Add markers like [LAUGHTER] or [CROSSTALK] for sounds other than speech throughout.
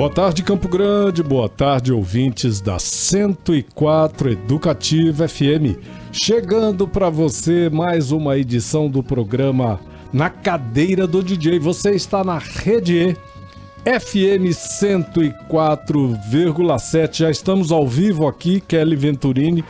Boa tarde, Campo Grande. Boa tarde, ouvintes da 104 Educativa FM. Chegando para você mais uma edição do programa Na Cadeira do DJ. Você está na Rede E, FM 104,7. Já estamos ao vivo aqui, Kelly Venturini.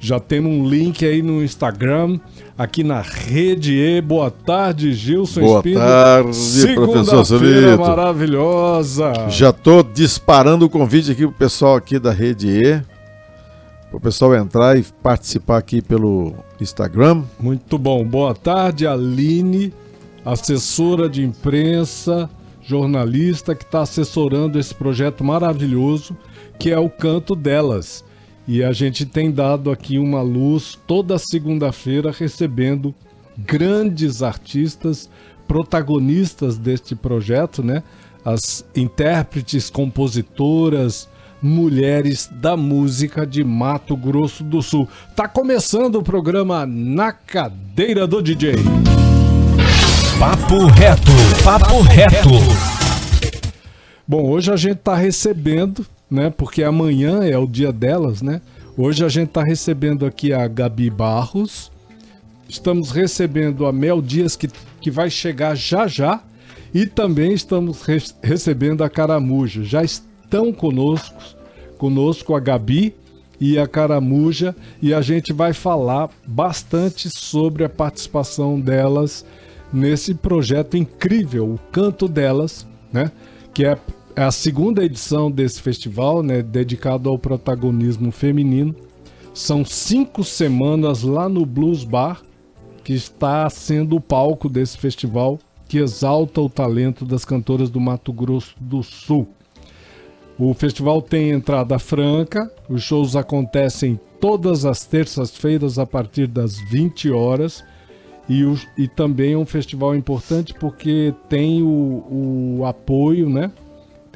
Já temos um link aí no Instagram, aqui na Rede E. Boa tarde, Gilson Boa Espíndola. tarde, professor Solito. maravilhosa. Já tô disparando o convite aqui pro pessoal aqui da Rede E, pro pessoal entrar e participar aqui pelo Instagram. Muito bom. Boa tarde, Aline, assessora de imprensa, jornalista que está assessorando esse projeto maravilhoso que é o Canto Delas. E a gente tem dado aqui uma luz toda segunda-feira recebendo grandes artistas, protagonistas deste projeto, né? As intérpretes, compositoras, mulheres da música de Mato Grosso do Sul. Tá começando o programa Na Cadeira do DJ. Papo reto. Papo reto. Bom, hoje a gente tá recebendo, né? Porque amanhã é o dia delas, né? Hoje a gente tá recebendo aqui a Gabi Barros. Estamos recebendo a Mel Dias, que, que vai chegar já já. E também estamos re- recebendo a Caramuja. Já estão conosco, conosco a Gabi e a Caramuja. E a gente vai falar bastante sobre a participação delas nesse projeto incrível, o Canto Delas, né? Que é é a segunda edição desse festival, né? Dedicado ao protagonismo feminino. São cinco semanas lá no Blues Bar, que está sendo o palco desse festival, que exalta o talento das cantoras do Mato Grosso do Sul. O festival tem entrada franca, os shows acontecem todas as terças-feiras a partir das 20 horas. E, o- e também é um festival importante porque tem o, o apoio, né?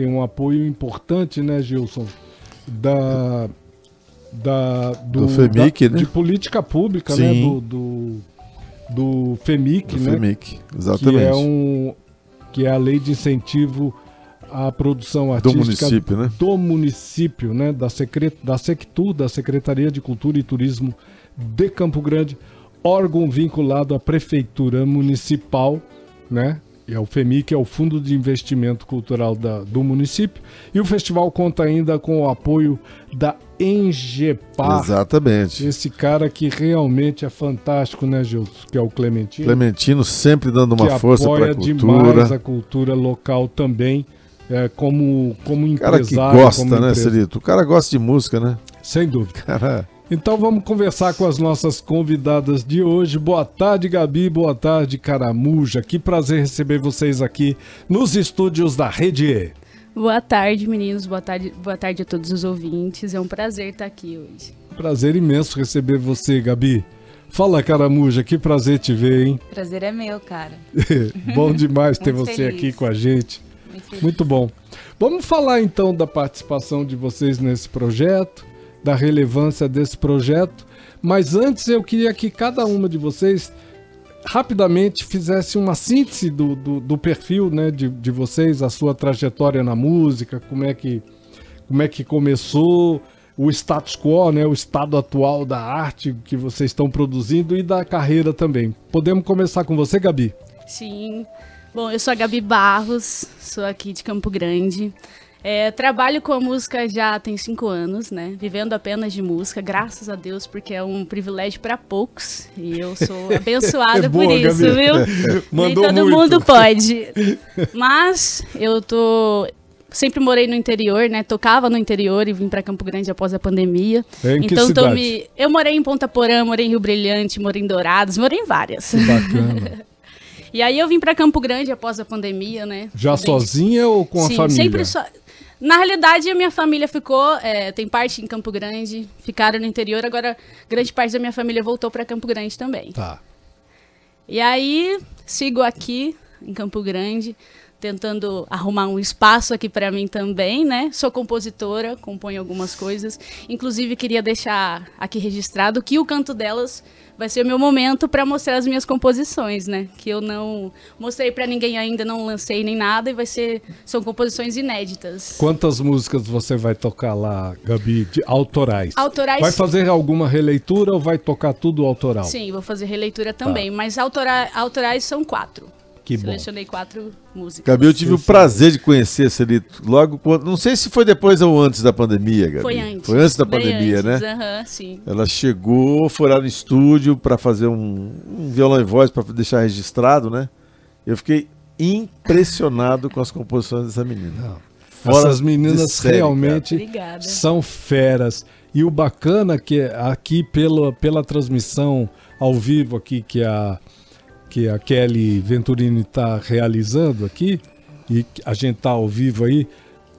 Tem um apoio importante, né, Gilson? Da. Da, Do FEMIC, da- né? De política pública, né? Sim. Do, do, do FEMIC, Do né? FEMIC, exatamente. Que é, um, que é a lei de incentivo à produção artística município, né? do município, né? Da, secret, da Sectur, da Secretaria de Cultura e Turismo de Campo Grande, órgão vinculado à Prefeitura Municipal, né? E é o FEMIC, é o Fundo de Investimento Cultural da- do município. E o festival conta ainda com o apoio da Engepar, Exatamente. esse cara que realmente é fantástico, né, Gilson? Que é o Clementino Clementino sempre dando uma que força para a demais cultura. a cultura local também, é, como, como O cara que empresário. gosta, né. Celito? O cara gosta de música, né? Sem dúvida. Cara, Então vamos conversar com as nossas convidadas de hoje. Boa tarde, Gabi. Boa tarde, Caramuja. Que prazer receber vocês aqui nos estúdios da Rede E. Boa tarde, meninos. Boa tarde, boa tarde a todos os ouvintes. É um prazer estar aqui hoje. Prazer imenso receber você, Gabi. Fala, Caramuja, que prazer te ver, hein? Prazer é meu, cara. [LAUGHS] Bom demais ter você feliz. aqui com a gente. Muito. Muito bom. Vamos falar então da participação de vocês nesse projeto, da relevância desse projeto. Mas antes eu queria que cada uma de vocês rapidamente fizesse uma síntese do, do, do perfil né, de, de vocês, a sua trajetória na música, como é que, como é que começou, o status quo, né, o estado atual da arte que vocês estão produzindo e da carreira também. Podemos começar com você, Gabi? Sim. Bom, eu sou a Gabi Barros, sou aqui de Campo Grande. É, trabalho com a música já tem cinco anos, né? Vivendo apenas de música, graças a Deus, porque é um privilégio para poucos. E eu sou [LAUGHS] abençoada É por boa, isso, Gabi. viu? [LAUGHS] Mandou Nem todo muito. mundo pode. [LAUGHS] Mas eu tô sempre morei no interior, né? Tocava no interior e vim para Campo Grande após a pandemia. É, em que então tô cidade? me eu morei em Ponta Porã, morei em Rio Brilhante, morei em Dourados, morei em várias. Bacana. E aí eu vim para Campo Grande após a pandemia, né? Já Bem- sozinha ou com Sim, a família? sempre só. Na realidade, a minha família ficou, é, tem parte em Campo Grande, ficaram no interior, agora grande parte da minha família voltou para Campo Grande também. Tá. E aí, sigo aqui em Campo Grande, tentando arrumar um espaço aqui para mim também, né? Sou compositora, componho algumas coisas. Inclusive, queria deixar aqui registrado que o canto delas vai ser o meu momento para mostrar as minhas composições, né? Que eu não mostrei para ninguém ainda, não lancei nem nada e vai ser são composições inéditas. Quantas músicas você vai tocar lá, Gabi, de autorais? Autorais Vai fazer alguma releitura ou vai tocar tudo autoral? Sim, vou fazer releitura também, mas autora- autorais são quatro. Que bom. Selecionei quatro músicas. Gabi, eu tive o prazer de conhecer ali logo quando. Não sei se foi depois ou antes da pandemia, Gabi. Foi antes. Foi antes da bem pandemia, antes, né? Aham, sim. Ela chegou, foi lá no estúdio para fazer um, um violão e voz para deixar registrado, né? Eu fiquei impressionado com as composições dessa menina. Fora Essas meninas série, realmente Obrigada. são feras. E o bacana que é aqui pela, pela transmissão ao vivo aqui que a, que a Kelly Venturini está realizando aqui, e a gente tá ao vivo aí,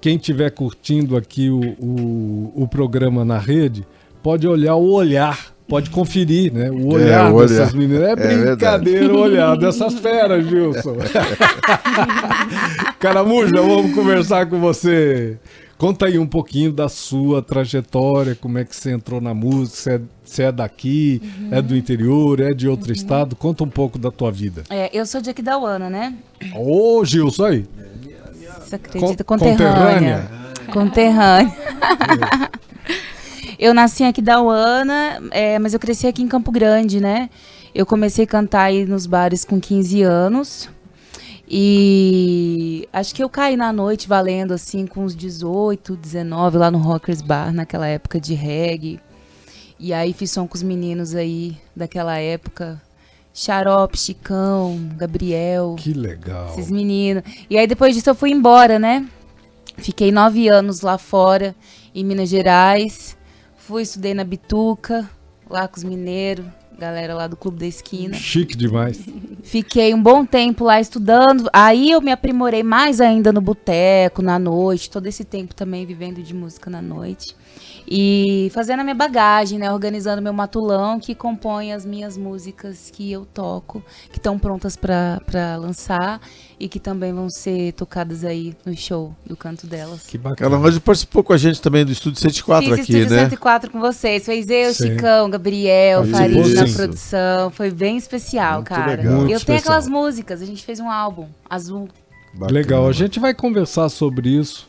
quem estiver curtindo aqui o, o, o programa na rede, pode olhar o olhar, pode conferir, né? O olhar o olhar. dessas meninas. É brincadeira o olhar dessas feras, Gilson. [LAUGHS] Caramuja, vamos conversar com você. Conta aí um pouquinho da sua trajetória, como é que você entrou na música, se é, se é daqui, é do interior, é de outro estado. Conta um pouco da tua vida. É, eu sou de Aquidauana, né? Ô, Gilson, aí. Você acredita? Con- Conterrânea. Conterrânea. eu nasci em Aquidauana, é, mas eu cresci aqui em Campo Grande, né? Eu comecei a cantar aí nos bares com 15 anos. E acho que eu caí na noite valendo assim com uns 18, 19 lá no Rockers Bar, naquela época de reggae. E aí fiz som com os meninos aí daquela época. Xarope, Chicão, Gabriel. Que legal. Esses meninos. E aí depois disso eu fui embora, né? Fiquei nove anos lá fora, em Minas Gerais. Fui, estudei na Bituca, lá com os mineiros, galera lá do Clube da Esquina. Chique demais. Fiquei um bom tempo lá estudando. Aí eu me aprimorei mais ainda no boteco, na noite, todo esse tempo também vivendo de música na noite. E fazendo a minha bagagem, né? Organizando meu matulão que compõe as minhas músicas que eu toco, que estão prontas pra pra lançar e que também vão ser tocadas aí no show do canto delas. Que bacana. Ela participou com a gente também do Estúdio 104 Fiz aqui, Estúdio né? 104 com vocês. Fez eu, Sim. Chicão, Gabriel, Farid na produção. Foi bem especial, Muito cara. legal. Muito eu tenho especial. aquelas músicas. A gente fez um álbum, Azul. Bacana. Legal, a gente vai conversar sobre isso,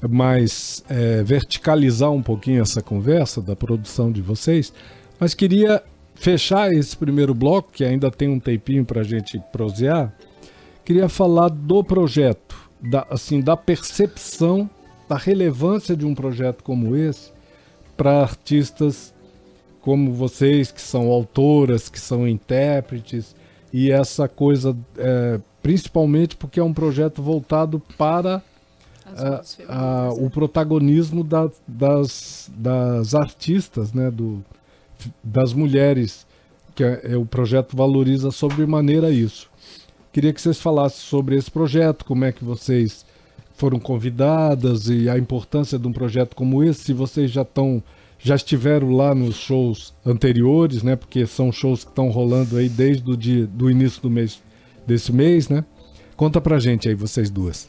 mas é, verticalizar um pouquinho essa conversa da produção de vocês. Mas queria fechar esse primeiro bloco, que ainda tem um tempinho para a gente prosear. Queria falar do projeto, da, assim, da percepção, da relevância de um projeto como esse para artistas como vocês, que são autoras, que são intérpretes, e essa coisa, é, principalmente porque é um projeto voltado para Ah, femininas, né? o protagonismo da- das, das artistas, né, do, das mulheres, que é, é, o projeto valoriza sobremaneira isso. Queria que vocês falassem sobre esse projeto, como é que vocês foram convidadas e a importância de um projeto como esse, se vocês já estão já estiveram lá nos shows anteriores, né? Porque são shows que estão rolando aí desde o dia, do início do mês desse mês, né? Conta pra gente aí, vocês duas.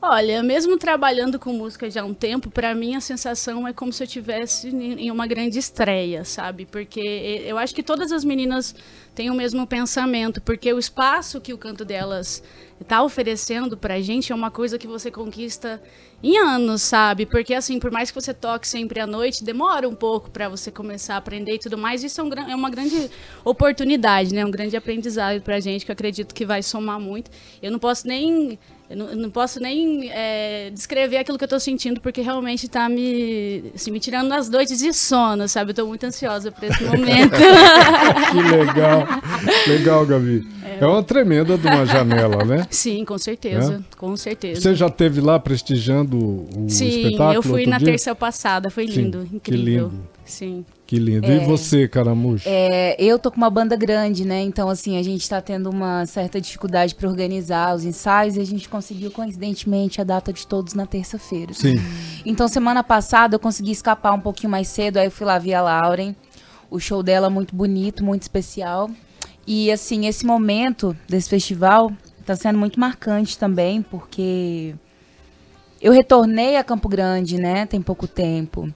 Olha, mesmo trabalhando com música já há um tempo, pra mim a sensação é como se eu tivesse em uma grande estreia, sabe? Porque eu acho que todas as meninas têm o mesmo pensamento, porque o espaço que o canto delas está oferecendo pra gente é uma coisa que você conquista em anos, sabe? Porque assim, por mais que você toque sempre à noite, demora um pouco pra você começar a aprender e tudo mais. Isso é, um é uma grande oportunidade, né? Um grande aprendizado pra gente que eu acredito que vai somar muito. Eu não posso nem eu não, eu não posso nem é, descrever aquilo que eu tô sentindo, porque realmente tá me, assim, me tirando as noites de sono, sabe? Eu tô muito ansiosa por esse momento. [LAUGHS] Que legal. legal, Gabi. é É uma tremenda de uma janela, né? Sim, com certeza, com certeza. Você já esteve lá prestigiando o Sim, espetáculo? eu fui na dia? terça passada, foi Sim, lindo, que incrível. lindo. Sim. Que lindo. É. E você, Caramujo? É, eu tô com uma banda grande, né? Então, assim, a gente tá tendo uma certa dificuldade para organizar os ensaios e a gente conseguiu, coincidentemente, a data de todos na terça-feira. Sim. Então, semana passada eu consegui escapar um pouquinho mais cedo, aí eu fui lá ver a Lauren. O show dela é muito bonito, muito especial. E, assim, esse momento desse festival tá sendo muito marcante também, porque eu retornei a Campo Grande, né? Tem pouco tempo.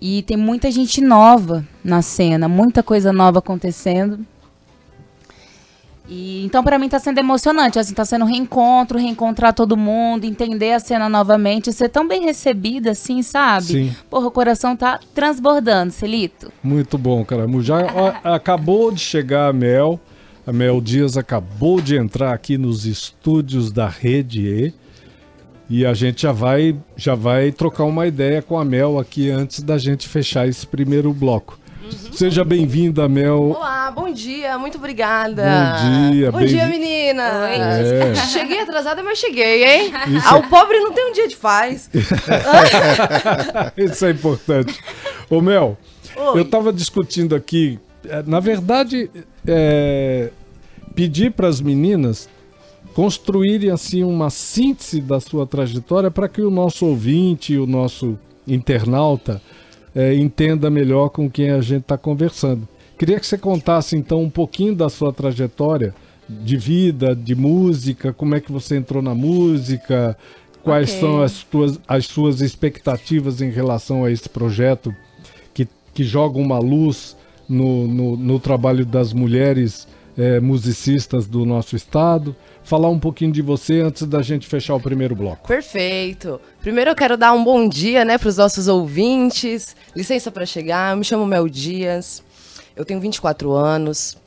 E tem muita gente nova na cena, muita coisa nova acontecendo. E então para mim tá sendo emocionante, assim, tá sendo um reencontro, reencontrar todo mundo, entender a cena novamente, ser tão bem recebida assim, sabe? Sim. Porra, o coração tá transbordando, Celito. Muito bom, Caramujo. Já ó, [LAUGHS] acabou de chegar a Mel. A Mel Dias acabou de entrar aqui nos estúdios da Rede E. E a gente já vai, já vai trocar uma ideia com a Mel aqui antes da gente fechar esse primeiro bloco. Seja bem-vinda, Mel. Olá, bom dia, muito obrigada. Bom dia, Bom dia, meninas. É. [LAUGHS] Cheguei atrasada, mas cheguei, hein? Isso Ah, é- o pobre não tem um dia de paz. [LAUGHS] Isso é importante. Ô Mel, Oi. eu estava discutindo aqui, eh, na verdade, é, pedir para as meninas construírem assim uma síntese da sua trajetória para que o nosso ouvinte, o nosso internauta, eh, entenda melhor com quem a gente está conversando. Queria que você contasse então um pouquinho da sua trajetória de vida, de música, como é que você entrou na música, quais Ok. são as, tuas, as suas expectativas em relação a esse projeto que, que joga uma luz no, no, no trabalho das mulheres eh, musicistas do nosso estado. Falar um pouquinho de você antes da gente fechar o primeiro bloco. Perfeito. Primeiro eu quero dar um bom dia, né, para os nossos ouvintes. Licença para chegar. Me chamo Mel Dias. Eu tenho 24 anos.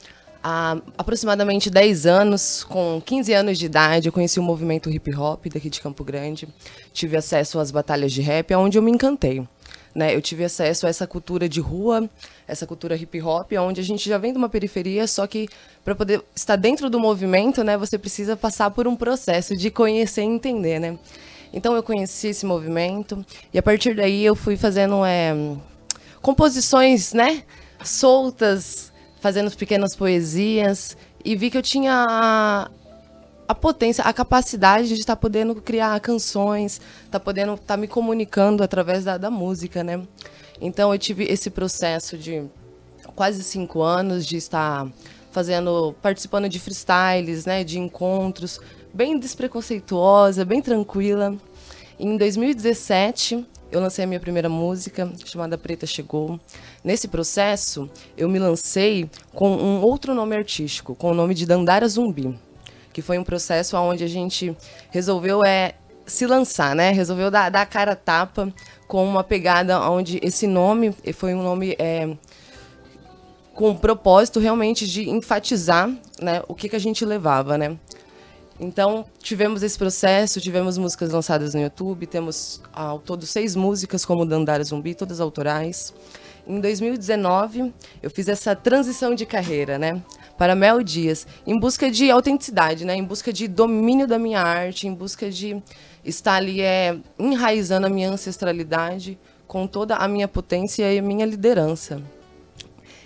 Há aproximadamente 10 anos, com 15 anos de idade, eu conheci o movimento hip hop daqui de Campo Grande. Tive acesso às batalhas de rap, onde eu me encantei. Né? Eu tive acesso a essa cultura de rua, essa cultura hip hop, onde a gente já vem de uma periferia, só que para poder estar dentro do movimento, né, você precisa passar por um processo de conhecer e entender, né? Então eu conheci esse movimento e a partir daí eu fui fazendo é, composições, né, soltas, fazendo pequenas poesias e vi que eu tinha a, potência, a capacidade de estar podendo criar canções, estar podendo estar me comunicando através da, da música, né? Então eu tive esse processo de quase cinco anos de estar fazendo, participando de freestyles, né, de encontros, bem despreconceituosa, bem tranquila. Em 2017, eu lancei a minha primeira música, chamada Preta Chegou. Nesse processo, eu me lancei com um outro nome artístico, com o nome de Dandara Zumbi, que foi um processo onde a gente resolveu é, se lançar, né? Resolveu dar, dar a cara tapa com uma pegada onde esse nome foi um nome é, com o propósito realmente de enfatizar né, o que, que a gente levava, né? Então, tivemos esse processo, tivemos músicas lançadas no YouTube, temos ao todo seis músicas como Dandara Zumbi, todas autorais. Em 2019, eu fiz essa transição de carreira, né? Para Mel Dias, em busca de autenticidade, né? Em busca de domínio da minha arte, em busca de estar ali é, enraizando a minha ancestralidade com toda a minha potência e a minha liderança.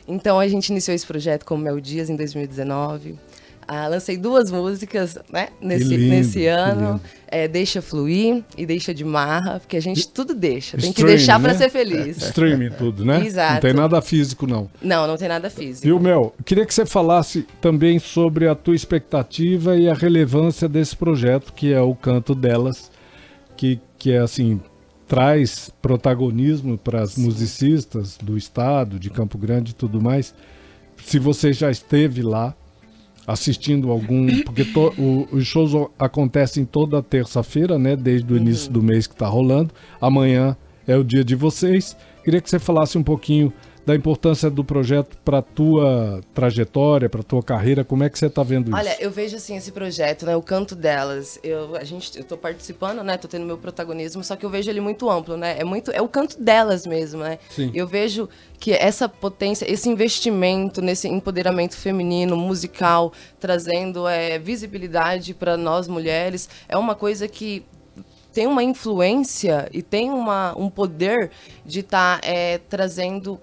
Então a gente iniciou esse projeto como Mel Dias em 2019. Ah, lancei duas músicas né, nesse, lindo, nesse que ano. É, deixa fluir e deixa de marra, porque a gente tudo deixa. Tem que Stream, deixar pra né? ser feliz. Streaming tudo, né? Não Exato. tem nada físico, não. Não, não tem nada físico. Viu, Mel? Eu Queria que você falasse também sobre a tua expectativa e a relevância desse projeto, que é o Canto Delas, que, que é assim, traz protagonismo para as musicistas do estado, de Campo Grande e tudo mais. Se você já esteve lá assistindo algum, porque to- o- os shows acontecem toda terça-feira, né, desde o início do mês que está rolando. Amanhã é o dia de vocês. Queria que você falasse um pouquinho da importância do projeto para tua trajetória, para tua carreira. Como é que você está vendo isso? Olha, eu vejo assim esse projeto, né, o canto delas. Eu a gente eu tô participando, né, tô tendo meu protagonismo, só que eu vejo ele muito amplo, né? É muito é o canto delas mesmo, né? Sim. Eu vejo que essa potência, esse investimento nesse empoderamento feminino, musical, trazendo é, visibilidade para nós mulheres, é uma coisa que tem uma influência e tem uma, um poder de estar tá, é, trazendo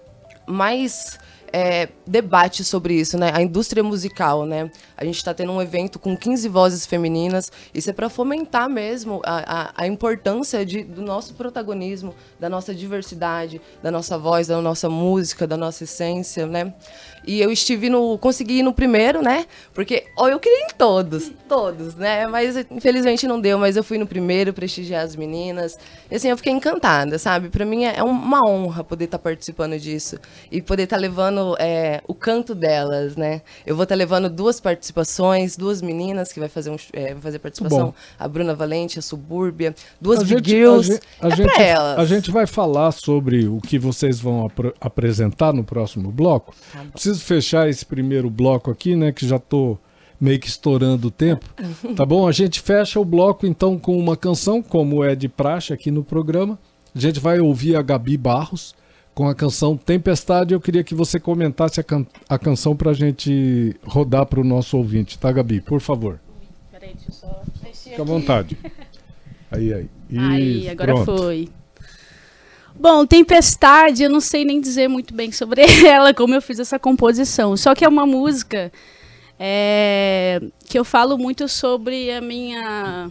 mais é, debate sobre isso, né? A indústria musical, né? A gente está tendo um evento com 15 vozes femininas. Isso é para fomentar mesmo a, a, a importância de, do nosso protagonismo, da nossa diversidade, da nossa voz, da nossa música, da nossa essência, né? E eu estive no. consegui ir no primeiro, né? Porque ó, eu queria em todos, todos, né? Mas infelizmente não deu, mas eu fui no primeiro prestigiar as meninas. E assim, eu fiquei encantada, sabe? Para mim é uma honra poder estar tá participando disso. E poder estar tá levando é, o canto delas, né? Eu vou estar tá levando duas participações, duas meninas que vai fazer, um, é, vai fazer participação. A Bruna Valente, a Subúrbia, duas a gente, Girls. A, gente, é pra elas. a gente vai falar sobre o que vocês vão ap apresentar no próximo bloco. Preciso fechar esse primeiro bloco aqui, né? Que já tô meio que estourando o tempo. [LAUGHS] Tá bom? A gente fecha o bloco então com uma canção, como é de praxe aqui no programa. A gente vai ouvir a Gabi Barros com a canção Tempestade. Eu queria que você comentasse a, can a canção pra gente rodar pro nosso ouvinte, tá, Gabi? Por favor. Peraí, deixa eu só mexer Fica à vontade. Aí, aí. Aí, Isso, agora pronto. foi. Bom, Tempestade, eu não sei nem dizer muito bem sobre [LAUGHS] ela, como eu fiz essa composição. Só que é uma música é, que eu falo muito sobre a minha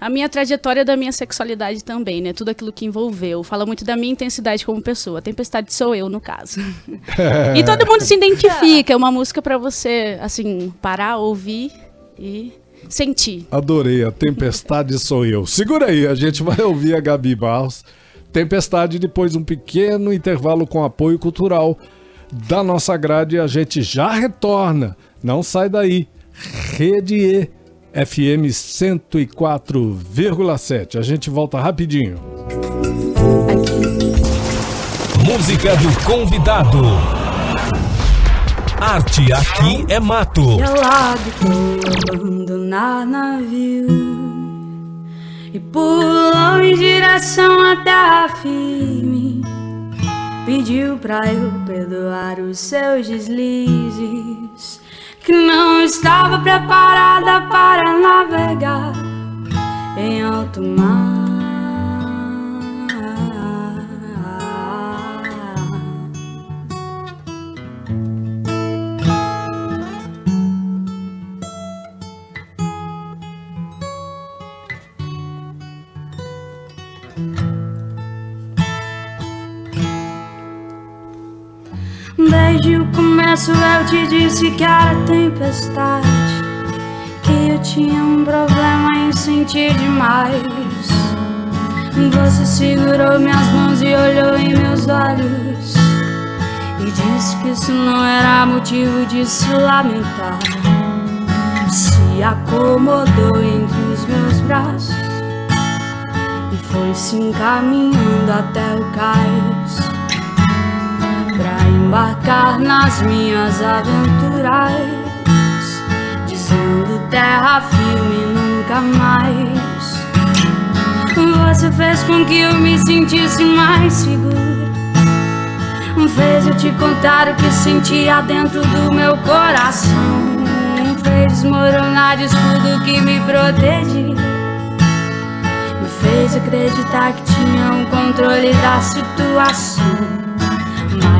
a minha trajetória da minha sexualidade também, né? Tudo aquilo que envolveu. Fala muito da minha intensidade como pessoa. A tempestade sou eu, no caso. [LAUGHS] e todo mundo se identifica. É uma música para você, assim, parar, ouvir e sentir. Adorei, a tempestade sou eu. Segura aí, a gente vai ouvir a Gabi Barros. Tempestade, depois um pequeno intervalo com apoio cultural da nossa grade. A gente já retorna. Não sai daí. Rede E, FM 104,7. A gente volta rapidinho. Música do convidado. Arte aqui é mato. Ela gritou abandonar navio e pulou em direção à terra firme. Pediu pra eu perdoar os seus deslizes, que não estava preparada para navegar em alto mar. Desde o começo eu te disse que era tempestade. Que eu tinha um problema em sentir demais. Você segurou minhas mãos e olhou em meus olhos. E disse que isso não era motivo de se lamentar. Se acomodou entre os meus braços. E foi se encaminhando até o cais embarcar nas minhas aventuras, dizendo terra firme nunca mais. Você fez com que eu me sentisse mais segura. Fez eu te contar o que sentia dentro do meu coração. Fez desmoronar de escudo que me protegia. Fez acreditar que tinha um controle da situação.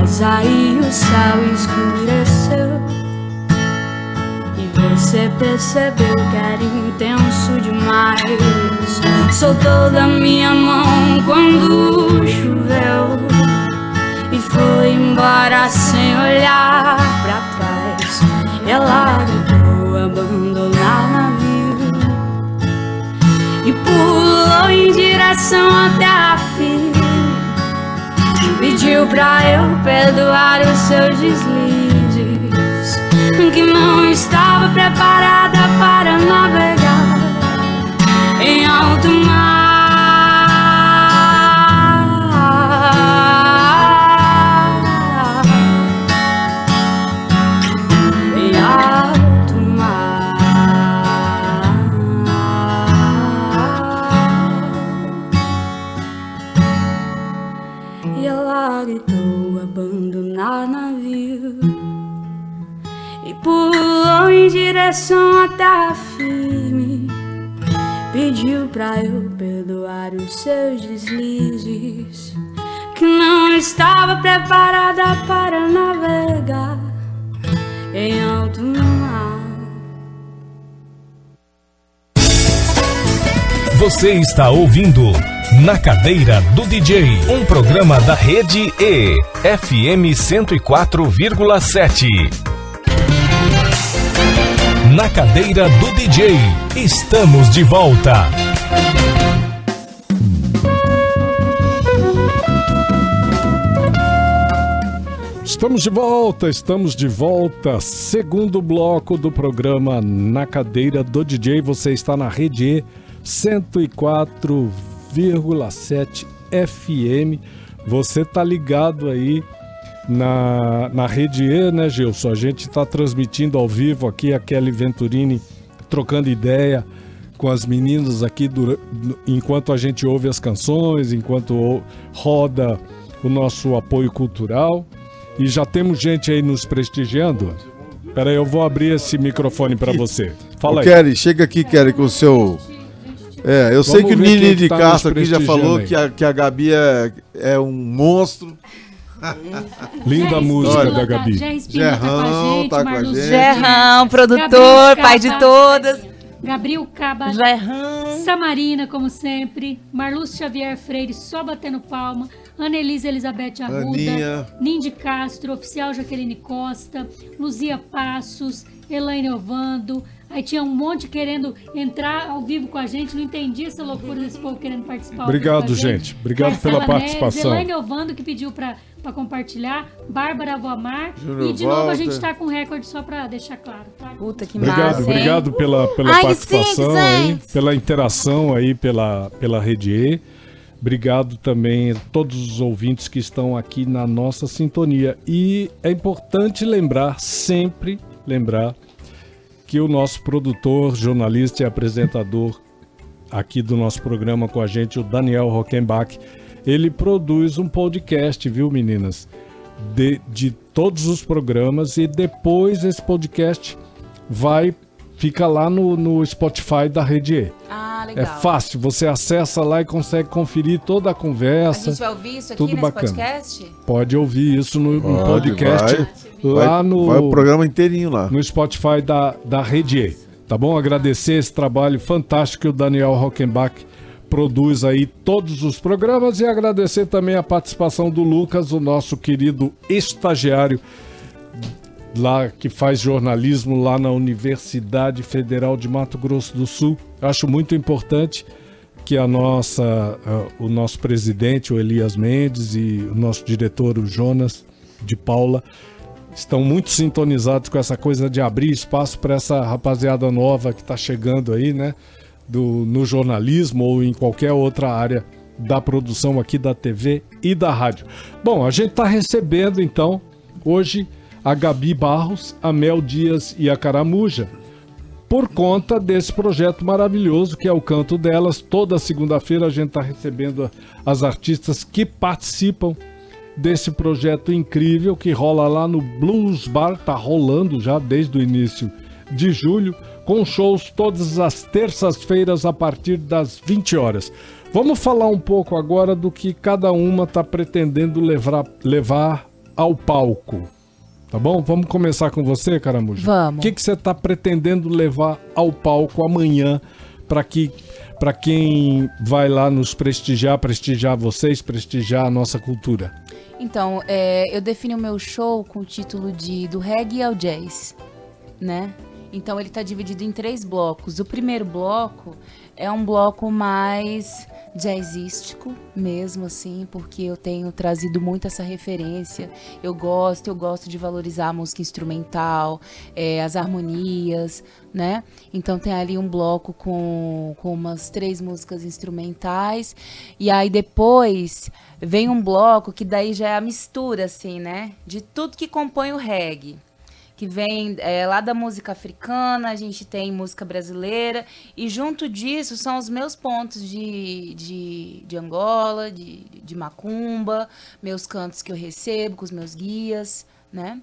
Mas aí o céu escureceu. E você percebeu que era intenso demais. Soltou da minha mão quando choveu. E foi embora sem olhar pra trás. Ela gritou abandonar navio E pulou em direção até a fim Pediu pra eu perdoar os seus deslizes. Que não estava preparada para navegar Em alto mar direção terra firme. Pediu pra eu perdoar os seus deslizes. Que não estava preparada para navegar em alto mar. Você está ouvindo Na Cadeira do DJ, um programa da rede E, FM 104,7. Na Cadeira do DJ, estamos de volta. Estamos de volta, estamos de volta. Segundo bloco do programa Na Cadeira do DJ. Você está na rede E 104,7 FM. Você tá ligado aí na, na rede E, né, Gilson? A gente está transmitindo ao vivo aqui a Kelly Venturini trocando ideia com as meninas aqui dura- enquanto a gente ouve as canções, enquanto roda o nosso apoio cultural. E já temos gente aí nos prestigiando. Peraí, eu vou abrir esse microfone para você. Fala Ô, aí. Kelly, chega aqui, Kelly, com o seu. É, eu sei que o Nini de tá Castro aqui já falou aí. que a, que a Gabi é, é um monstro. Linda música Olha, da Gabi. Gerrão tá com a gente. Gerrão, produtor, Gabriel pai de todas. Gabriel Caba, Gerrão. Samarina, como sempre, Marlúcio Xavier Freire, só batendo palma, Anelise Elizabeth Arruda, Aninha. Nindy Castro, Oficial Jaqueline Costa, Luzia Passos, Elaine Ovando. Aí tinha um monte querendo entrar ao vivo com a gente, não entendi essa loucura desse povo querendo participar. Obrigado, a gente. Obrigado pela Marcela Neves, participação. Elaine Ovando que pediu pra compartilhar, Bárbara Voamar. Júnior E de novo a Walter. gente tá com recorde só pra deixar claro, tá? Puta que Obrigado, massa, hein? obrigado pela, pela Ai, participação sim, aí, gente. pela interação aí pela, pela Rede E. Obrigado também a todos os ouvintes que estão aqui na nossa sintonia. E é importante lembrar, sempre lembrar, que o nosso produtor, jornalista e apresentador aqui do nosso programa com a gente, o Daniel Rockenbach, ele produz um podcast, viu, meninas? De, de todos os programas e depois esse podcast vai fica lá no, no Spotify da Rede E. Ah, É legal. fácil, você acessa lá e consegue conferir toda a A conversa. gente vai ouvir isso aqui tudo nesse bacana. podcast? Pode ouvir isso no, no podcast vai. lá vai, no, vai o programa inteirinho lá. no Spotify da, da Rede E. Tá bom? Agradecer esse trabalho fantástico que o Daniel Rockenbach produz aí todos os programas e agradecer também a participação do Lucas, o nosso querido estagiário lá que faz jornalismo lá na Universidade Federal de Mato Grosso do Sul. Acho muito importante que a nossa, o nosso presidente, o Elias Mendes, e o nosso diretor, o Jonas de Paula, estão muito sintonizados com essa coisa de abrir espaço para essa rapaziada nova que está chegando aí, né? Do, no jornalismo ou em qualquer outra área da produção aqui da TV e da rádio. Bom, a gente está recebendo então hoje a Gabi Barros, a Mel Dias e a Caramuja por conta desse projeto maravilhoso que é o Canto Delas. Toda segunda-feira a gente está recebendo as artistas que participam desse projeto incrível que rola lá no Blues Bar, tá rolando já desde o início de julho, com shows todas as terças-feiras a partir das 20 horas. Vamos falar um pouco agora do que cada uma está pretendendo levar, levar ao palco. Tá bom? Vamos começar com você, Caramujo? Vamos. O que, que você está pretendendo levar ao palco amanhã para que para quem vai lá nos prestigiar, prestigiar vocês, prestigiar a nossa cultura? Então, é, eu defini o meu show com o título de Do Reggae ao Jazz, né? Então ele tá dividido em três blocos. O primeiro bloco é um bloco mais jazzístico mesmo, assim, porque eu tenho trazido muito essa referência. Eu gosto, eu gosto de valorizar a música instrumental, é, as harmonias, né? Então tem ali um bloco com, com umas três músicas instrumentais. E aí depois vem um bloco que daí já é a mistura, assim, né? De tudo que compõe o reggae que vem é, lá da música africana, a gente tem música brasileira, e junto disso são os meus pontos de, de, de Angola, de, de macumba, meus cantos que eu recebo com os meus guias, né?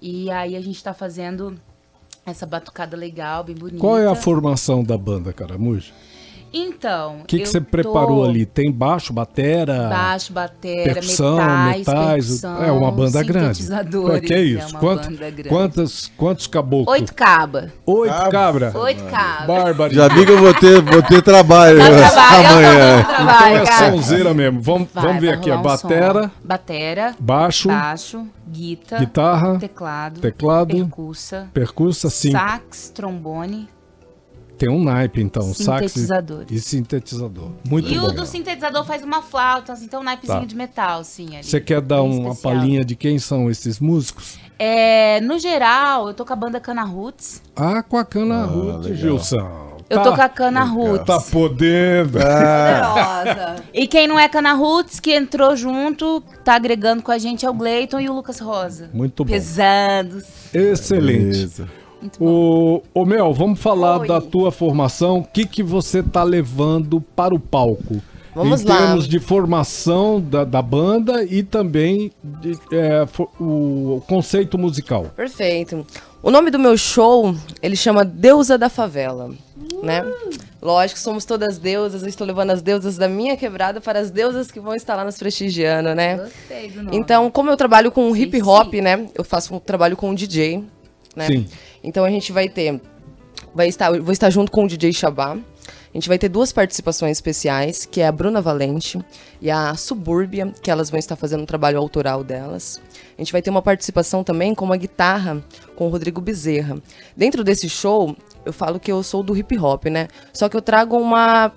E aí a gente está fazendo essa batucada legal, bem bonita. Qual é a formação da banda, Caramujo? Então, O que, você tô- preparou ali? Tem baixo, batera? Baixo, batera, percussão, metais, metais, percussão, é uma banda grande. sintetizadores, Que é isso? É uma Quanto- banda grande. Quantas, quantos caboclos? Oito caba. Oito cabra? Oito cabas. Bárbaro. Já vi que eu vou ter, vou ter trabalho Dá trabalho, amanhã. tô Então é sonzeira mesmo. Vamos, Vai, vamos ver aqui. A rolar um batera, Batera, baixo, baixo, guita, guitarra, teclado, teclado, percussa, percussa, sim. sax, trombone Tem um naipe, então. Sax e- Sintetizadores. e sintetizador. Muito e bom. o do sintetizador faz uma flauta, assim, então um naipezinho Tá. de metal, sim. ali, Você quer dar bem uma palhinha de quem são esses músicos? É, no geral, eu tô com a banda Cana Roots. Ah, com a cana Ruth, legal. Gilson. Eu Tá- tô com a Cana Roots. Tá podendo. E quem não é Cana Roots, que entrou junto, tá agregando com a gente é o Gleiton e o Lucas Rosa. Muito bom. Pesados. Excelente. Beleza. Muito bom. O, ô Mel, vamos falar Oi. da tua formação. O que, que você tá levando para o palco? Vamos em lá. termos de formação da, da banda e também de, é, fo- o conceito musical. Perfeito. O nome do meu show, ele chama Deusa da Favela, né? Lógico, somos todas deusas, eu estou levando as deusas da minha quebrada para as deusas que vão estar lá nos prestigiando, né? Gostei do nome. Então, como eu trabalho com hip hop, sim. né? Eu faço um trabalho com DJ, né? Sim. Então a gente vai ter, vai estar, vou estar junto com o DJ Shabá. A gente vai ter duas participações especiais, que é a Bruna Valente e a Subúrbia, que elas vão estar fazendo um trabalho autoral delas. A gente vai ter uma participação também com uma guitarra com o Rodrigo Bezerra. Dentro desse show, eu falo que eu sou do hip hop, né? Só que eu trago uma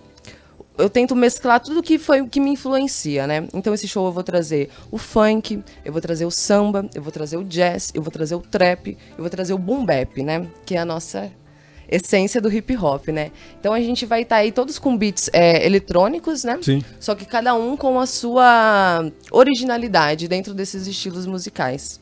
eu tento mesclar tudo que foi que me influencia, né? Então esse show eu vou trazer o funk, eu vou trazer o samba, eu vou trazer o jazz, eu vou trazer o trap, eu vou trazer o boom bap, né? Que é a nossa essência do hip hop, né? Então a gente vai estar aí todos com beats é, eletrônicos, né? Sim. Só que cada um com a sua originalidade dentro desses estilos musicais.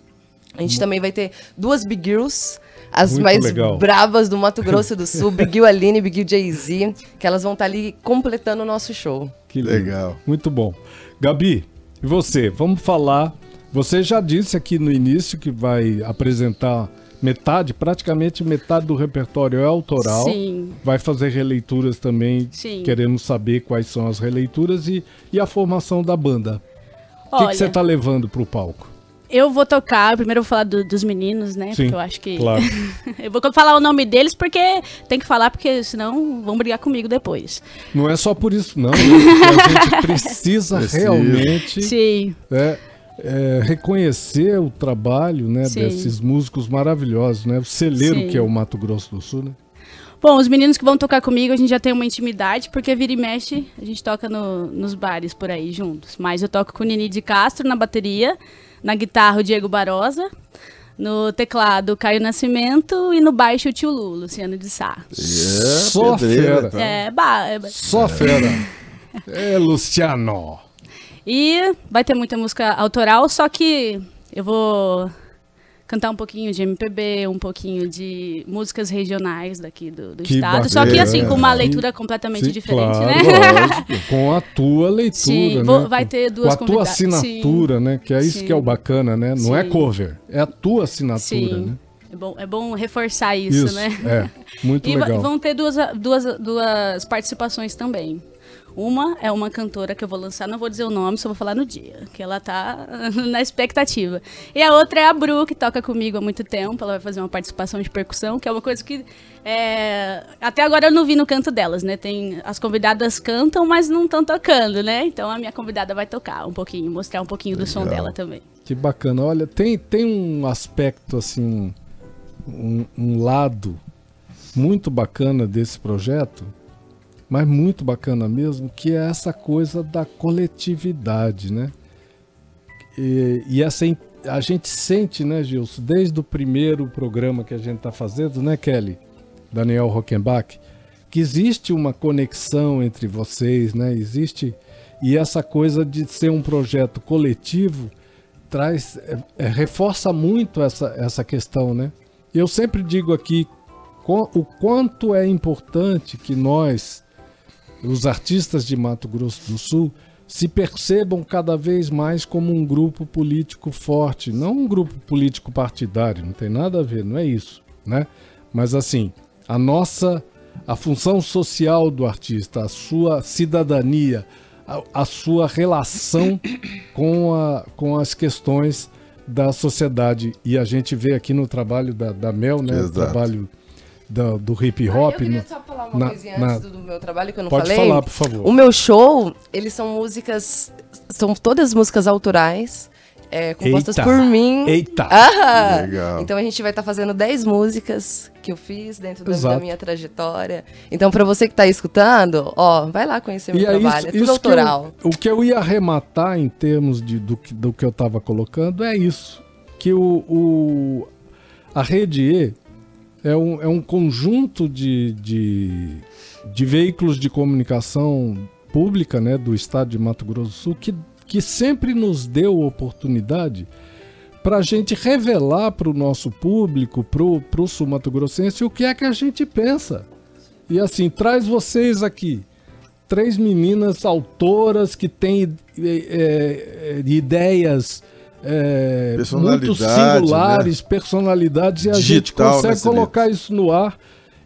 A gente também vai ter duas Big Girls, as Muito mais legal. bravas do Mato Grosso do [LAUGHS] Sul, Big Gil Aline e Big Gil Jay-Z, que elas vão estar ali completando o nosso show. Que. Legal. Muito bom. Gabi, e você? Vamos falar. Você já disse aqui no início que vai apresentar metade, praticamente metade do repertório é autoral. Sim. Vai fazer releituras também. Sim. Queremos saber quais são as releituras e, e a formação da banda. O que você tá levando pro palco? Eu vou tocar, primeiro eu vou falar do- dos meninos, né? Sim, porque eu acho que. claro. [LAUGHS] eu vou falar o nome deles porque tem que falar, porque senão vão brigar comigo depois. Não é só por isso, não. Porque a gente [LAUGHS] precisa, Precisa. realmente Sim. é, é, reconhecer o trabalho né, Sim. desses músicos maravilhosos, né? O celeiro Sim. que é o Mato Grosso do Sul, né? Bom, os meninos que vão tocar comigo, a gente já tem uma intimidade, porque vira e mexe, a gente toca no- nos bares por aí juntos. Mas eu toco com o Nini de Castro na bateria, na guitarra o Diego Barosa, no teclado o Caio Nascimento e no baixo o tio Lu, Luciano de Sá. É, Só pedreira, fera. então. É, ba- é ba- Só fera. [LAUGHS] É, Luciano. E vai ter muita música autoral, só que eu vou cantar um pouquinho de MPB, um pouquinho de músicas regionais daqui do, do estado. Só que bacana. assim, com uma Sim. leitura completamente Sim, diferente, claro, né? lógico. [LAUGHS] Com a tua leitura, Sim, né? vou- vai ter duas Com a tua assinatura, né? Que é isso Sim. que é o bacana, né? Não é Sim. cover, é a tua assinatura, Sim. né? É bom, é bom reforçar isso, né? é. Muito [LAUGHS] E legal. vão ter duas, duas, duas participações também. Uma é uma cantora que eu vou lançar, não vou dizer o nome, só vou falar no dia, que ela tá [LAUGHS] na expectativa. E a outra é a Bru, que toca comigo há muito tempo, ela vai fazer uma participação de percussão, que é uma coisa que é, até agora eu não vi no canto delas, né? Tem, as convidadas cantam, mas não estão tocando, né? Então a minha convidada vai tocar um pouquinho, mostrar um pouquinho do som dela também. Que bacana. Olha, tem, tem um aspecto, assim, um, um lado muito bacana desse projeto, mas muito bacana mesmo, que é essa coisa da coletividade, né? E, e essa, in- a gente sente, né, Gilson, desde o primeiro programa que a gente está fazendo, né, Kelly? Daniel Rockenbach, que existe uma conexão entre vocês, né? Existe. E essa coisa de ser um projeto coletivo traz é, é, reforça muito essa, essa questão, né? Eu sempre digo aqui o quanto é importante que nós, os artistas de Mato Grosso do Sul, se percebam cada vez mais como um grupo político forte, não um grupo político partidário, não tem nada a ver, não é isso, né? Mas assim, a nossa a função social do artista, a sua cidadania, a, a sua relação [COUGHS] com, a, com as questões da sociedade. E a gente vê aqui no trabalho da, da Mel, né? O Exato. trabalho da- do hip Ah, hop. eu queria no- só falar uma na- coisinha na- antes do, do meu trabalho que eu não Pode falei. falar, por favor. O meu show, eles são músicas, são todas músicas autorais, é, compostas Eita. por mim. Eita! Ah! Legal. Então a gente vai estar fazendo 10 músicas que eu fiz dentro da, da minha trajetória. Então, pra você que tá escutando, ó, vai lá conhecer meu E é trabalho. isso, é tudo isso que autoral. eu, o que eu ia arrematar em termos de, do, que, do que eu estava colocando é isso. Que o, o- a rede E é um, é um conjunto de, de, de veículos de comunicação pública né, do estado de Mato Grosso do Sul que, que sempre nos deu oportunidade para a gente revelar para o nosso público, para o sul mato grossense, o que é que a gente pensa. E assim, traz vocês aqui três meninas autoras que têm é, é, ideias é, muito singulares, personalidades, e a gente Digital, né, consegue colocar isso no ar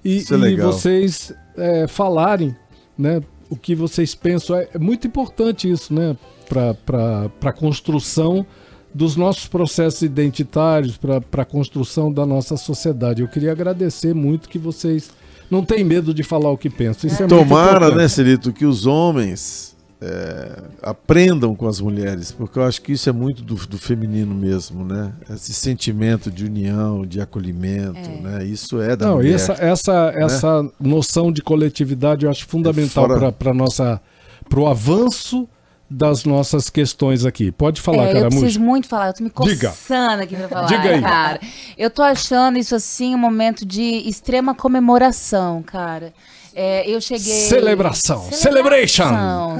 e, é e vocês é, falarem né, o que vocês pensam. É, é muito importante isso né, para a construção dos nossos processos identitários, para a construção da nossa sociedade. Eu queria agradecer muito que vocês não têm medo de falar o que pensam. Isso é Tomara, né, Celito, que os homens é, aprendam com as mulheres, porque eu acho que isso é muito do, do feminino mesmo, né? Esse sentimento de união, de acolhimento, né? Isso é da Não, e mulher. essa, essa, essa noção de coletividade eu acho fundamental Fora- para nossa para o avanço das nossas questões aqui. Pode falar, é, eu Caramujo. preciso muito falar, eu tô me Diga. coçando aqui pra falar, Diga aí. cara. Eu tô achando isso assim um momento de extrema comemoração, cara. É, eu cheguei. Celebração. Celebration.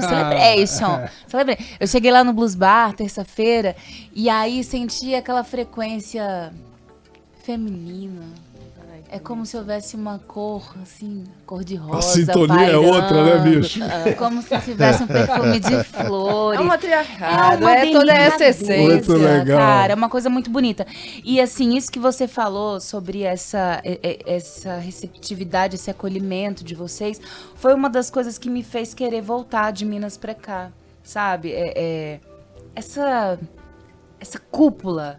Celebração. Celebration. Celebra- Eu cheguei lá no Blues Bar terça-feira e aí senti aquela frequência feminina. É como se houvesse uma cor, assim, cor de rosa. A sintonia é outra, né, pairando. bicho? Como se tivesse um perfume de flores. [LAUGHS] É um matriarcado, uma é, toda essa essência. Muito legal. Cara, é uma coisa muito bonita. E assim, isso que você falou sobre essa, essa receptividade, esse acolhimento de vocês, foi uma das coisas que me fez querer voltar de Minas pra cá. Sabe? É, é- essa, essa cúpula,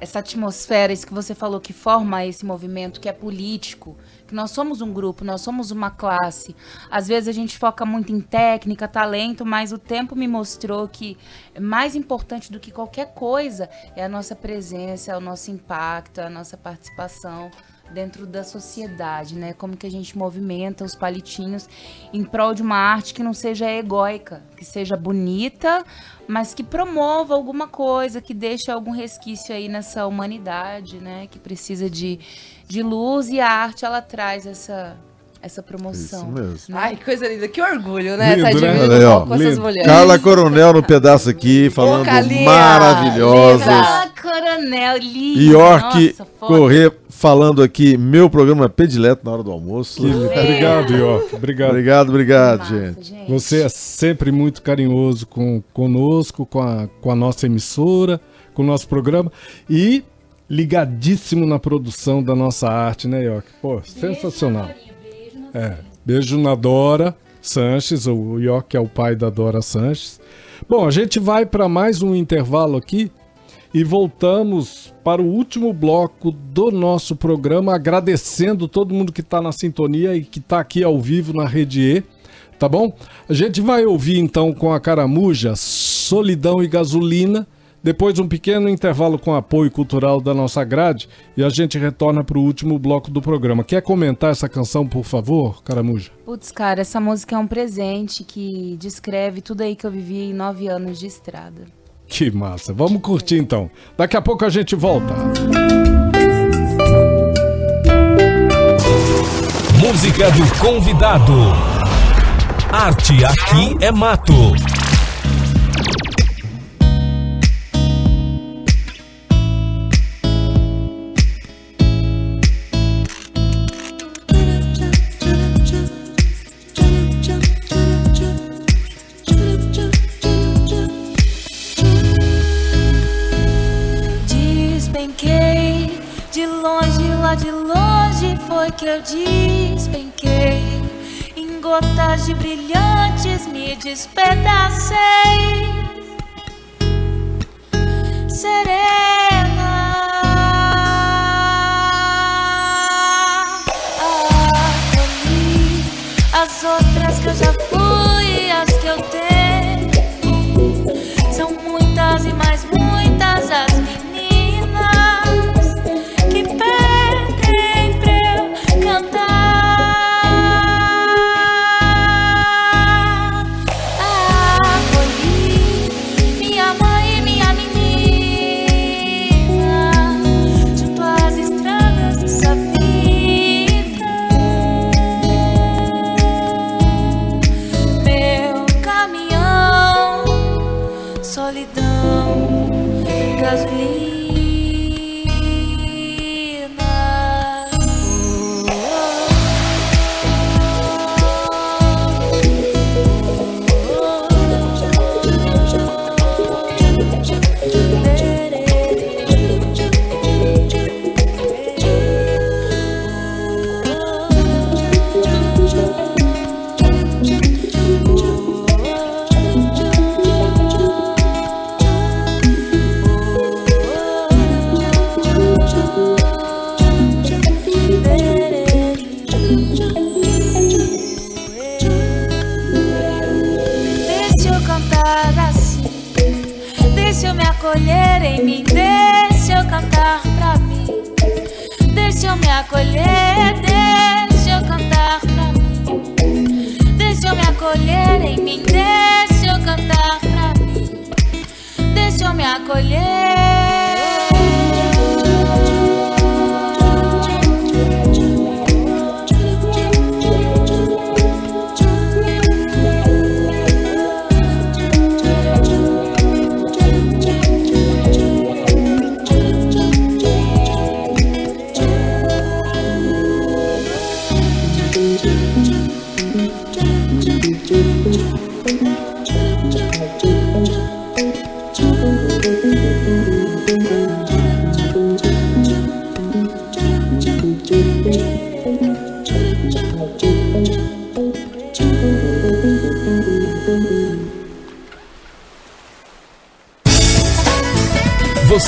essa atmosfera, isso que você falou que forma esse movimento, que é político, que nós somos um grupo, nós somos uma classe. Às vezes a gente foca muito em técnica, talento, mas o tempo me mostrou que mais importante do que qualquer coisa é a nossa presença, é o nosso impacto, é a nossa participação dentro da sociedade, né? Como que a gente movimenta os palitinhos em prol de uma arte que não seja egóica, que seja bonita, mas que promova alguma coisa, que deixe algum resquício aí nessa humanidade, né? Que precisa de, de luz e a arte ela traz essa essa promoção. Isso mesmo. Ai, que coisa linda. Que orgulho, né? Lindo, tá né? dividindo ó. com essas Lindo. mulheres. Carla Coronel no pedaço aqui, falando maravilhosas. Ah, coronel, lindo. York. Correr falando aqui, meu programa é predileto na hora do almoço. Que- Obrigado, York. Obrigado. Obrigado, obrigado, Massa, gente. Você é sempre muito carinhoso com conosco, com a, com a nossa emissora, com o nosso programa e ligadíssimo na produção da nossa arte, né, York? Pô, sensacional. É, beijo na Dora Sanches, o York é o pai da Dora Sanches. Bom, a gente vai para mais um intervalo aqui e voltamos para o último bloco do nosso programa, agradecendo todo mundo que está na sintonia e que está aqui ao vivo na Rede E, tá bom? A gente vai ouvir então com a Caramuja Solidão e Gasolina, depois um pequeno intervalo com apoio cultural da nossa grade e a gente retorna para o último bloco do programa. Quer comentar essa canção, por favor, Caramuja? Putz, cara, essa música é um presente que descreve tudo aí que eu vivi em nove anos de estrada. Que massa. Vamos curtir então. Daqui a pouco a gente volta. Música do convidado. Arte aqui é mato. Eu despenquei. Em gotas de brilhantes me despedacei. Serena.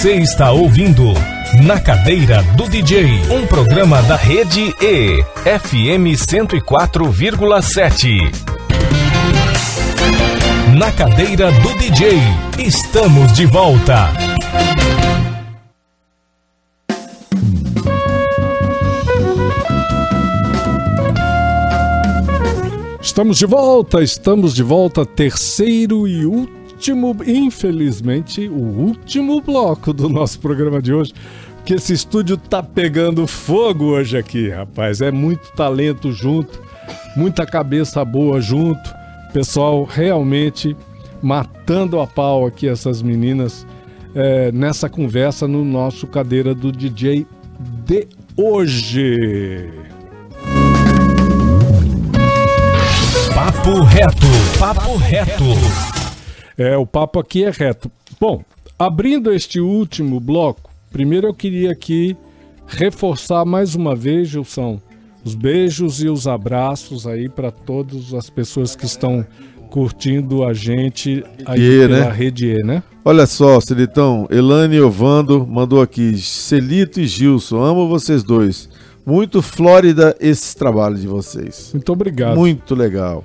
Você está ouvindo Na Cadeira do DJ, um programa da rede E, FM 104,7. Na Cadeira do DJ, estamos de volta. Estamos de volta, estamos de volta, terceiro e último, infelizmente, o último bloco do nosso programa de hoje, que esse estúdio tá pegando fogo hoje aqui, rapaz. É muito talento junto, muita cabeça boa junto, pessoal realmente matando a pau aqui essas meninas é, nessa conversa no nosso cadeira do DJ de hoje. Papo reto, papo reto. É, o papo aqui é reto. Bom, abrindo este último bloco, primeiro eu queria aqui reforçar mais uma vez, Gilson, os beijos e os abraços aí para todas as pessoas que estão curtindo a gente aí E, pela né? rede E, né? Olha só, Celitão, Elane Ovando mandou aqui, Celito e Gilson, amo vocês dois. Muito Flórida esse trabalho de vocês. Muito obrigado. Muito legal.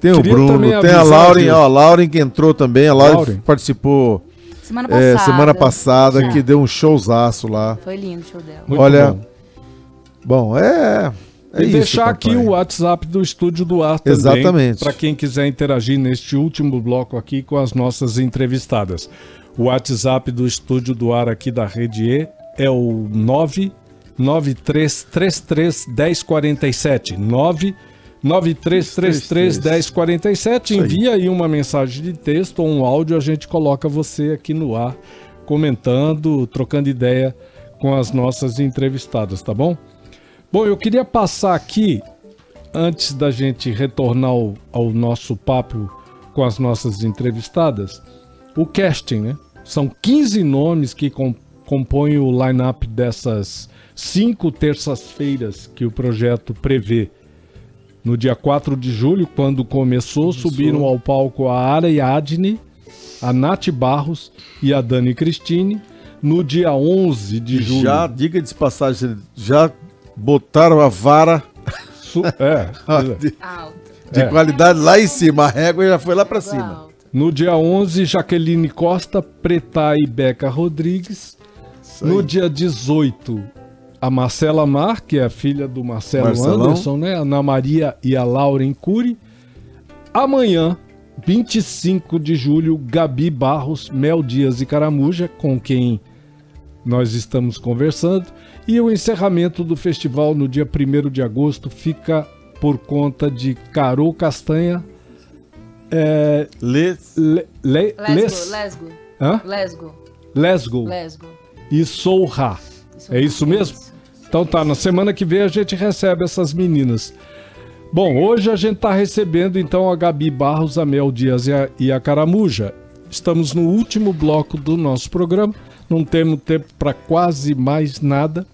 Tem o Bruno, tem a Lauren, ó, a Lauren que entrou também, a Lauren, Lauren. participou Semana é, passada. semana passada, que deu um showzaço lá. Foi lindo o show dela. Muito Olha, bom. bom, é... é e isso, deixar aqui papai. o WhatsApp do Estúdio do Ar também. Exatamente. Para quem quiser interagir neste último bloco aqui com as nossas entrevistadas. O WhatsApp do Estúdio do Ar aqui da Rede E é o 99333 1047. 99333 1047. Isso aí. Envia aí uma mensagem de texto ou um áudio, a gente coloca você aqui no ar, comentando, trocando ideia com as nossas entrevistadas, tá bom? Bom, eu queria passar aqui, antes da gente retornar ao, ao nosso papo com as nossas entrevistadas, o casting, né? São 15 nomes que com- compõe o line-up dessas cinco terças-feiras que o projeto prevê. No dia 4 de julho, quando começou, subiram ao palco a Ariadne, a Nath Barros e a Dani Cristine. No dia 11 de julho. Já, diga de passagem, já botaram a vara Su- é, [LAUGHS] de, Alto. de É. qualidade lá em cima. A régua já foi lá pra cima. No dia 11, Jaqueline Costa, Preta e Beca Rodrigues. No dia 18, a Marcela Mar, que é a filha do Marcelo Marcelão. Anderson, né? A Ana Maria e a Lauren Cury. Amanhã, 25 de julho, Gabi Barros, Mel Dias e Caramuja, com quem nós estamos conversando. E o encerramento do festival no dia 1 de agosto fica por conta de Carol Castanha. É, Lê, Le, Le, Lesgo, Les- lesgo, Hã? lesgo, Lesgo lesgo. e Sourra. É isso mesmo? Então tá, na semana que vem a gente recebe essas meninas. Bom, hoje a gente tá recebendo então a Gabi Barros, a Mel Dias e a, e a Caramuja. Estamos no último bloco do nosso programa, não temos tempo para quase mais nada.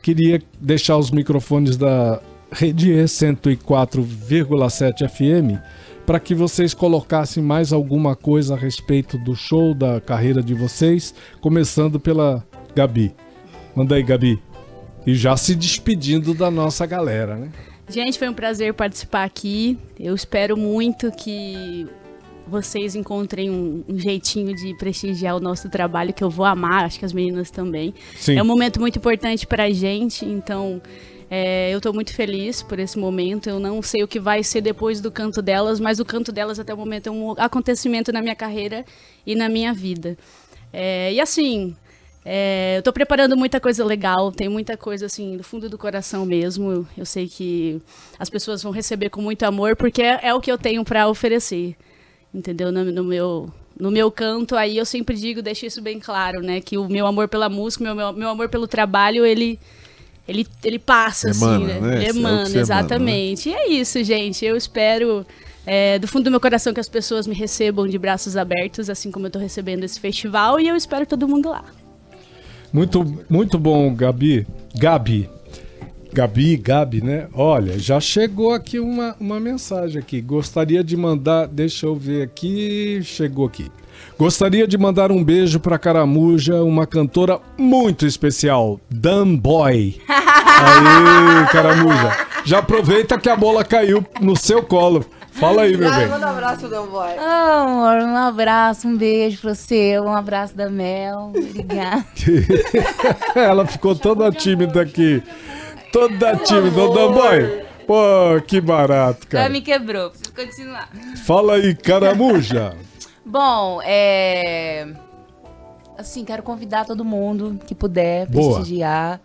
Queria deixar os microfones da Rede E 104,7 FM para que vocês colocassem mais alguma coisa a respeito do show, da carreira de vocês, começando pela Gabi. Manda aí, Gabi. E já se despedindo da nossa galera, né? Gente, foi um prazer participar aqui. Eu espero muito que vocês encontrem um, um jeitinho de prestigiar o nosso trabalho, que eu vou amar, acho que as meninas também. Sim. É um momento muito importante pra gente, então é, eu tô muito feliz por esse momento. Eu não sei o que vai ser depois do canto delas, mas o canto delas até o momento é um acontecimento na minha carreira e na minha vida. É, e assim, é, eu tô preparando muita coisa legal, tem muita coisa assim do fundo do coração mesmo. Eu, sei que as pessoas vão receber com muito amor, porque é, é o que eu tenho pra oferecer. Entendeu? No, no meu no meu canto, aí eu sempre digo, deixo isso bem claro, né, que o meu amor pela música, meu meu, meu amor pelo trabalho, ele ele, ele passa Emana, assim, né? né? Ele Esse é que emana, emana, exatamente. E é isso, gente. Eu espero é, do fundo do meu coração que as pessoas me recebam de braços abertos, assim como eu tô recebendo esse festival, e eu espero todo mundo lá. Muito, muito bom, Gabi. Gabi. Gabi, Gabi, né? Olha, já chegou aqui uma, uma mensagem aqui. Gostaria de mandar. Deixa eu ver aqui. Chegou aqui. Gostaria de mandar um beijo pra Caramuja, uma cantora muito especial, Dan Boy. [LAUGHS] Aí, Caramuja. Já aproveita que a bola caiu no seu colo. Fala aí, meu bem. um abraço, Dan Boy. Ah, amor, um abraço, um beijo pra você, um abraço da Mel. Obrigada. [LAUGHS] Ela ficou toda tímida aqui. Toda tímida, Ô, Boy. Pô, que barato, Já cara. me quebrou, preciso continuar. Fala aí, Caramuja. [LAUGHS] Bom, é. Assim, quero convidar todo mundo que puder Boa. prestigiar.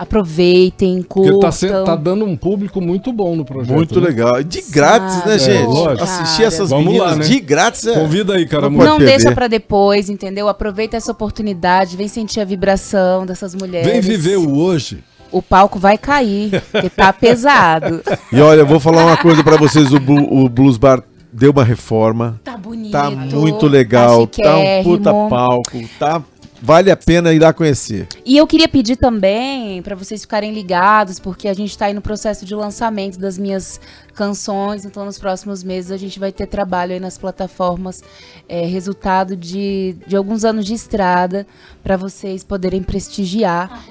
Aproveitem, Porque curtam. tá, sendo- tá dando um público muito bom no projeto. Muito né? legal. E De grátis, né, gente? É, lógico. Assistir essas Vamos meninas lá, né? de grátis é. Convida aí, Não Caramuja. Não perder. deixa pra depois, entendeu? Aproveita essa oportunidade, vem sentir a vibração dessas mulheres. Vem viver o hoje. O palco vai cair, porque tá [LAUGHS] pesado. E olha, eu vou falar uma coisa pra vocês: o, o Blues Bar deu uma reforma. Tá bonito. Tá muito legal. Tá um puta palco. Tá, vale a pena ir lá conhecer. E eu queria pedir também para vocês ficarem ligados, porque a gente está aí no processo de lançamento das minhas canções, então nos próximos meses a gente vai ter trabalho aí nas plataformas, é, resultado de, de alguns anos de estrada, para vocês poderem prestigiar.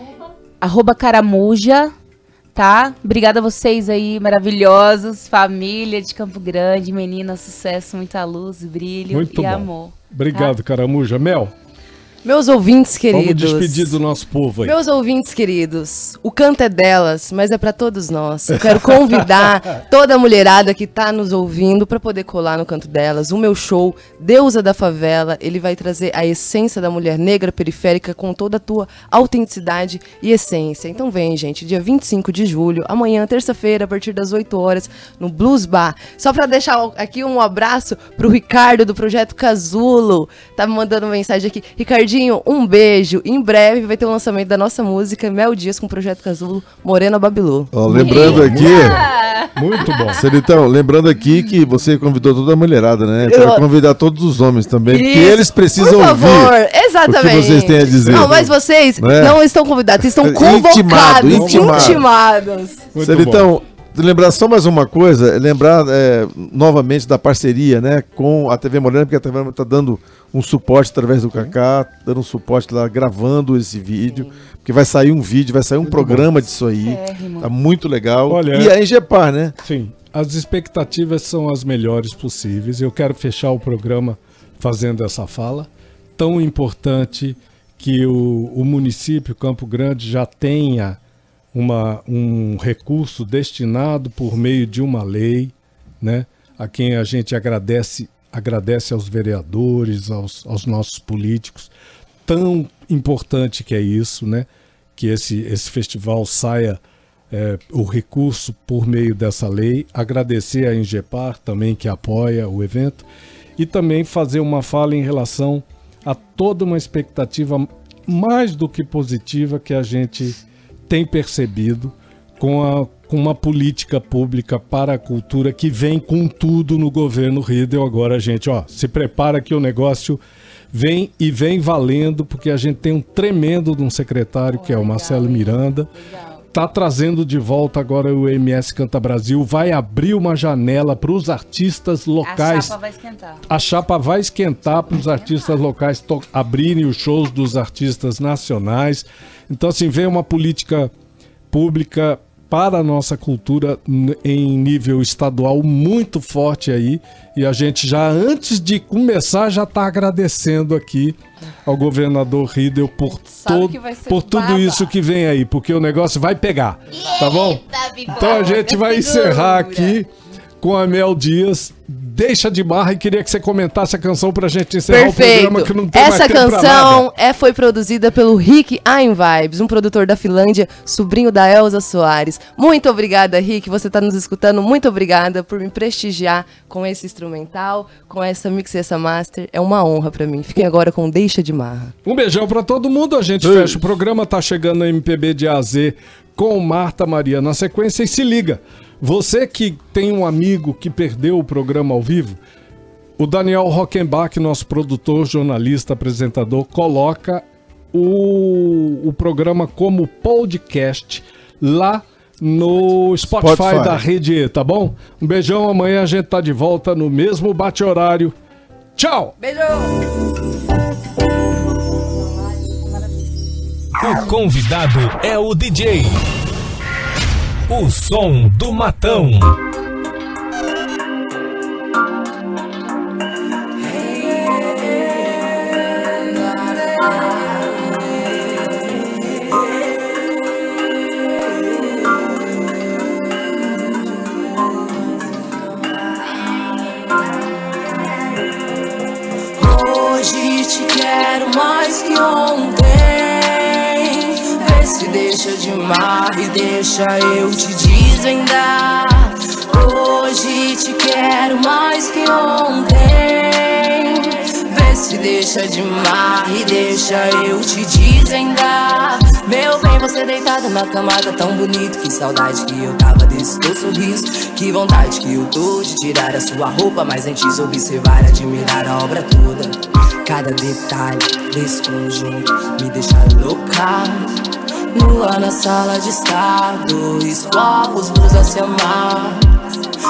Arroba Caramuja, tá? Obrigada a vocês aí, maravilhosos, família de Campo Grande, meninas, sucesso, muita luz, brilho Muito e bom. amor. Obrigado, Caramuja. Mel, Meus ouvintes vamos queridos. despedir do nosso povo aí. Meus ouvintes queridos, o canto é delas, mas é pra todos nós. Eu quero convidar [LAUGHS] toda a mulherada que tá nos ouvindo pra poder colar no canto delas. O meu show, Deusa da Favela, ele vai trazer a essência da mulher negra periférica com toda a tua autenticidade e essência. Então vem, gente, dia 25 de julho, amanhã, terça-feira, a partir das 8 horas, no Blues Bar. Só pra deixar aqui um abraço pro Ricardo do projeto Casulo. Tá me mandando mensagem aqui. Ricardinho, Ricardinho, um beijo. Em breve vai ter o lançamento da nossa música Mel Dias com o Projeto Casulo Morena Babilô. Ó, lembrando aqui, Muito bom. Celitão, lembrando aqui que você convidou toda a mulherada, né? Eu- Quero convidar todos os homens também, porque Isso, eles precisam Por favor, ouvir exatamente. o que vocês têm a dizer. Não, mas vocês Né? não estão convidados, vocês estão convocados, intimado. intimados. Muito Celitão, lembrar só mais uma coisa, é lembrar é, novamente da parceria né, com a TV Morena, porque a TV Morena está dando um suporte através do Kaká, dando um suporte lá, gravando esse vídeo, porque vai sair um vídeo, vai sair um programa disso aí, Térrimo. tá muito legal. Olha, e a Engepar, né? Sim, as expectativas são as melhores possíveis. Eu quero fechar o programa fazendo essa fala. Tão importante que o, o município Campo Grande já tenha uma, um recurso destinado por meio de uma lei, né? A quem a gente agradece, agradece aos vereadores, aos, aos nossos políticos. Tão importante que é isso, né? Que esse, esse festival saia é, o recurso por meio dessa lei, agradecer a Ingepar também que apoia o evento e também fazer uma fala em relação a toda uma expectativa mais do que positiva que a gente tem percebido com, a, com uma política pública para a cultura que vem com tudo no governo Riedel. Agora, gente, ó, se prepara que o negócio vem e vem valendo, porque a gente tem um tremendo de um secretário que é o Marcelo Miranda tá trazendo de volta agora o MS Canta Brasil, vai abrir uma janela para os artistas A locais. chapa vai esquentar. A chapa vai esquentar para os artistas locais abrirem os shows dos artistas nacionais. Então, assim, vem uma política pública para a nossa cultura em nível estadual muito forte aí. E a gente já, antes de começar, já está agradecendo aqui ao governador Riedel por, por tudo babado. isso que vem aí, porque o negócio vai pegar. Tá bom? Então a gente vai encerrar aqui com a Mel Dias. Deixa de barra e queria que você comentasse a canção pra gente encerrar o Perfeito. programa que não tem Essa mais tempo pra canção nada. é, foi produzida pelo Rick I'm Vibes, um produtor da Finlândia, sobrinho da Elza Soares. Muito obrigada, Rick. Você está nos escutando. Muito obrigada por me prestigiar com esse instrumental, com essa mix e essa master. É uma honra pra mim. Fiquem agora com Deixa de Marra. Um beijão pra todo mundo. A gente fecha o programa. Tá chegando a MPB de AZ com Marta Maria na sequência. E se liga, você que tem um amigo que perdeu o programa ao vivo, o Daniel Rockenbach, nosso produtor, jornalista, apresentador, coloca o, o programa como podcast lá no Spotify, Spotify. da Rede E, tá bom? Um beijão, amanhã a gente tá de volta no mesmo bate-horário. Tchau! O convidado é o DJ. O som do matão. Deixa de mar e deixa eu te desvendar. Hoje te quero mais que ontem. Vê se deixa de mar e deixa eu te desvendar. Meu bem, você deitado na camada tão bonito. Que saudade que eu tava desse teu sorriso. Que vontade que eu tô de tirar a sua roupa. Mas antes observar, admirar a obra toda. Cada detalhe desse conjunto me deixa louca. Nua na sala de estar, dois copos, blusa a se amar.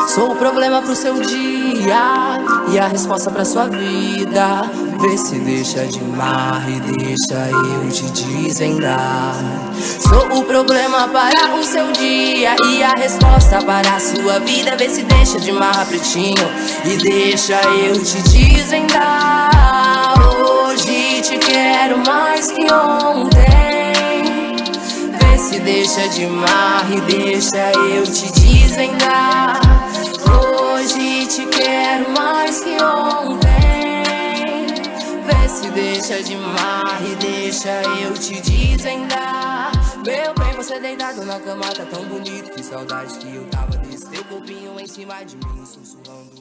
Sou o problema pro seu dia e a resposta pra sua vida. Vê se deixa de mar e deixa eu te desvendar. Sou o problema para o seu dia e a resposta para a sua vida. Vê se deixa de mar, pretinho, e deixa eu te desvendar. Hoje te quero mais que ontem. Se deixa de mar e deixa eu te desvendar. Hoje te quero mais que ontem. Vê se deixa de mar e deixa eu te desvendar. Meu bem, você deitado na cama tá tão bonito. Que saudade que eu tava desse teu corpinho em cima de mim, sussurrando.